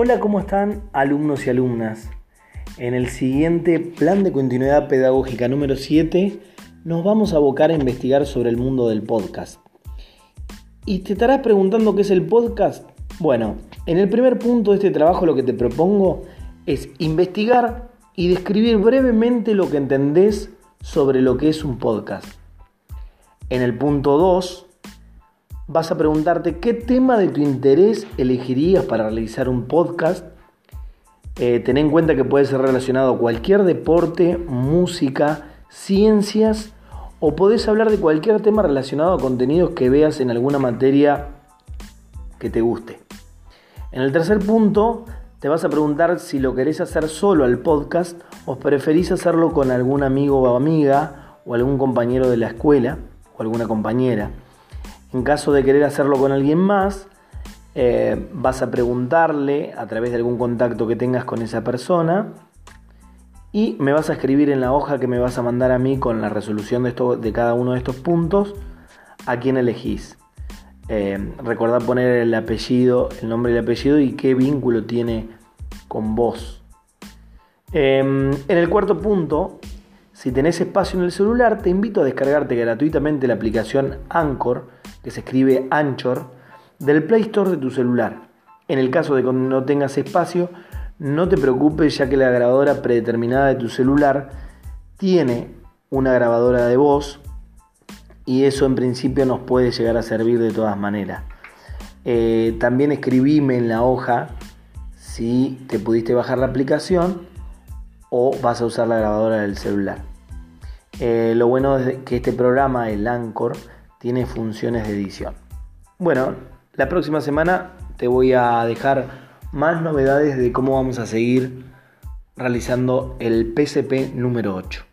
Hola, ¿cómo están alumnos y alumnas? En el siguiente plan de continuidad pedagógica número 7 nos vamos a abocar a investigar sobre el mundo del podcast. Y te estarás preguntando qué es el podcast. Bueno, en el primer punto de este trabajo lo que te propongo es investigar y describir brevemente lo que entendés sobre lo que es un podcast. En el punto 2 vas a preguntarte qué tema de tu interés elegirías para realizar un podcast. Eh, ten en cuenta que puede ser relacionado a cualquier deporte, música, ciencias o podés hablar de cualquier tema relacionado a contenidos que veas en alguna materia que te guste. En el tercer punto, te vas a preguntar si lo querés hacer solo al podcast o preferís hacerlo con algún amigo o amiga o algún compañero de la escuela o alguna compañera. En caso de querer hacerlo con alguien más, eh, vas a preguntarle a través de algún contacto que tengas con esa persona y me vas a escribir en la hoja que me vas a mandar a mí con la resolución de, esto, de cada uno de estos puntos a quién elegís. Eh, recordad poner el apellido, el nombre y el apellido y qué vínculo tiene con vos. Em, en el cuarto punto, si tenés espacio en el celular, te invito a descargarte gratuitamente la aplicación Anchor que se escribe Anchor, del Play Store de tu celular. En el caso de que no tengas espacio, no te preocupes ya que la grabadora predeterminada de tu celular tiene una grabadora de voz y eso en principio nos puede llegar a servir de todas maneras. Eh, también escribime en la hoja si te pudiste bajar la aplicación o vas a usar la grabadora del celular. Eh, lo bueno es que este programa, el Anchor, tiene funciones de edición. Bueno, la próxima semana te voy a dejar más novedades de cómo vamos a seguir realizando el PCP número 8.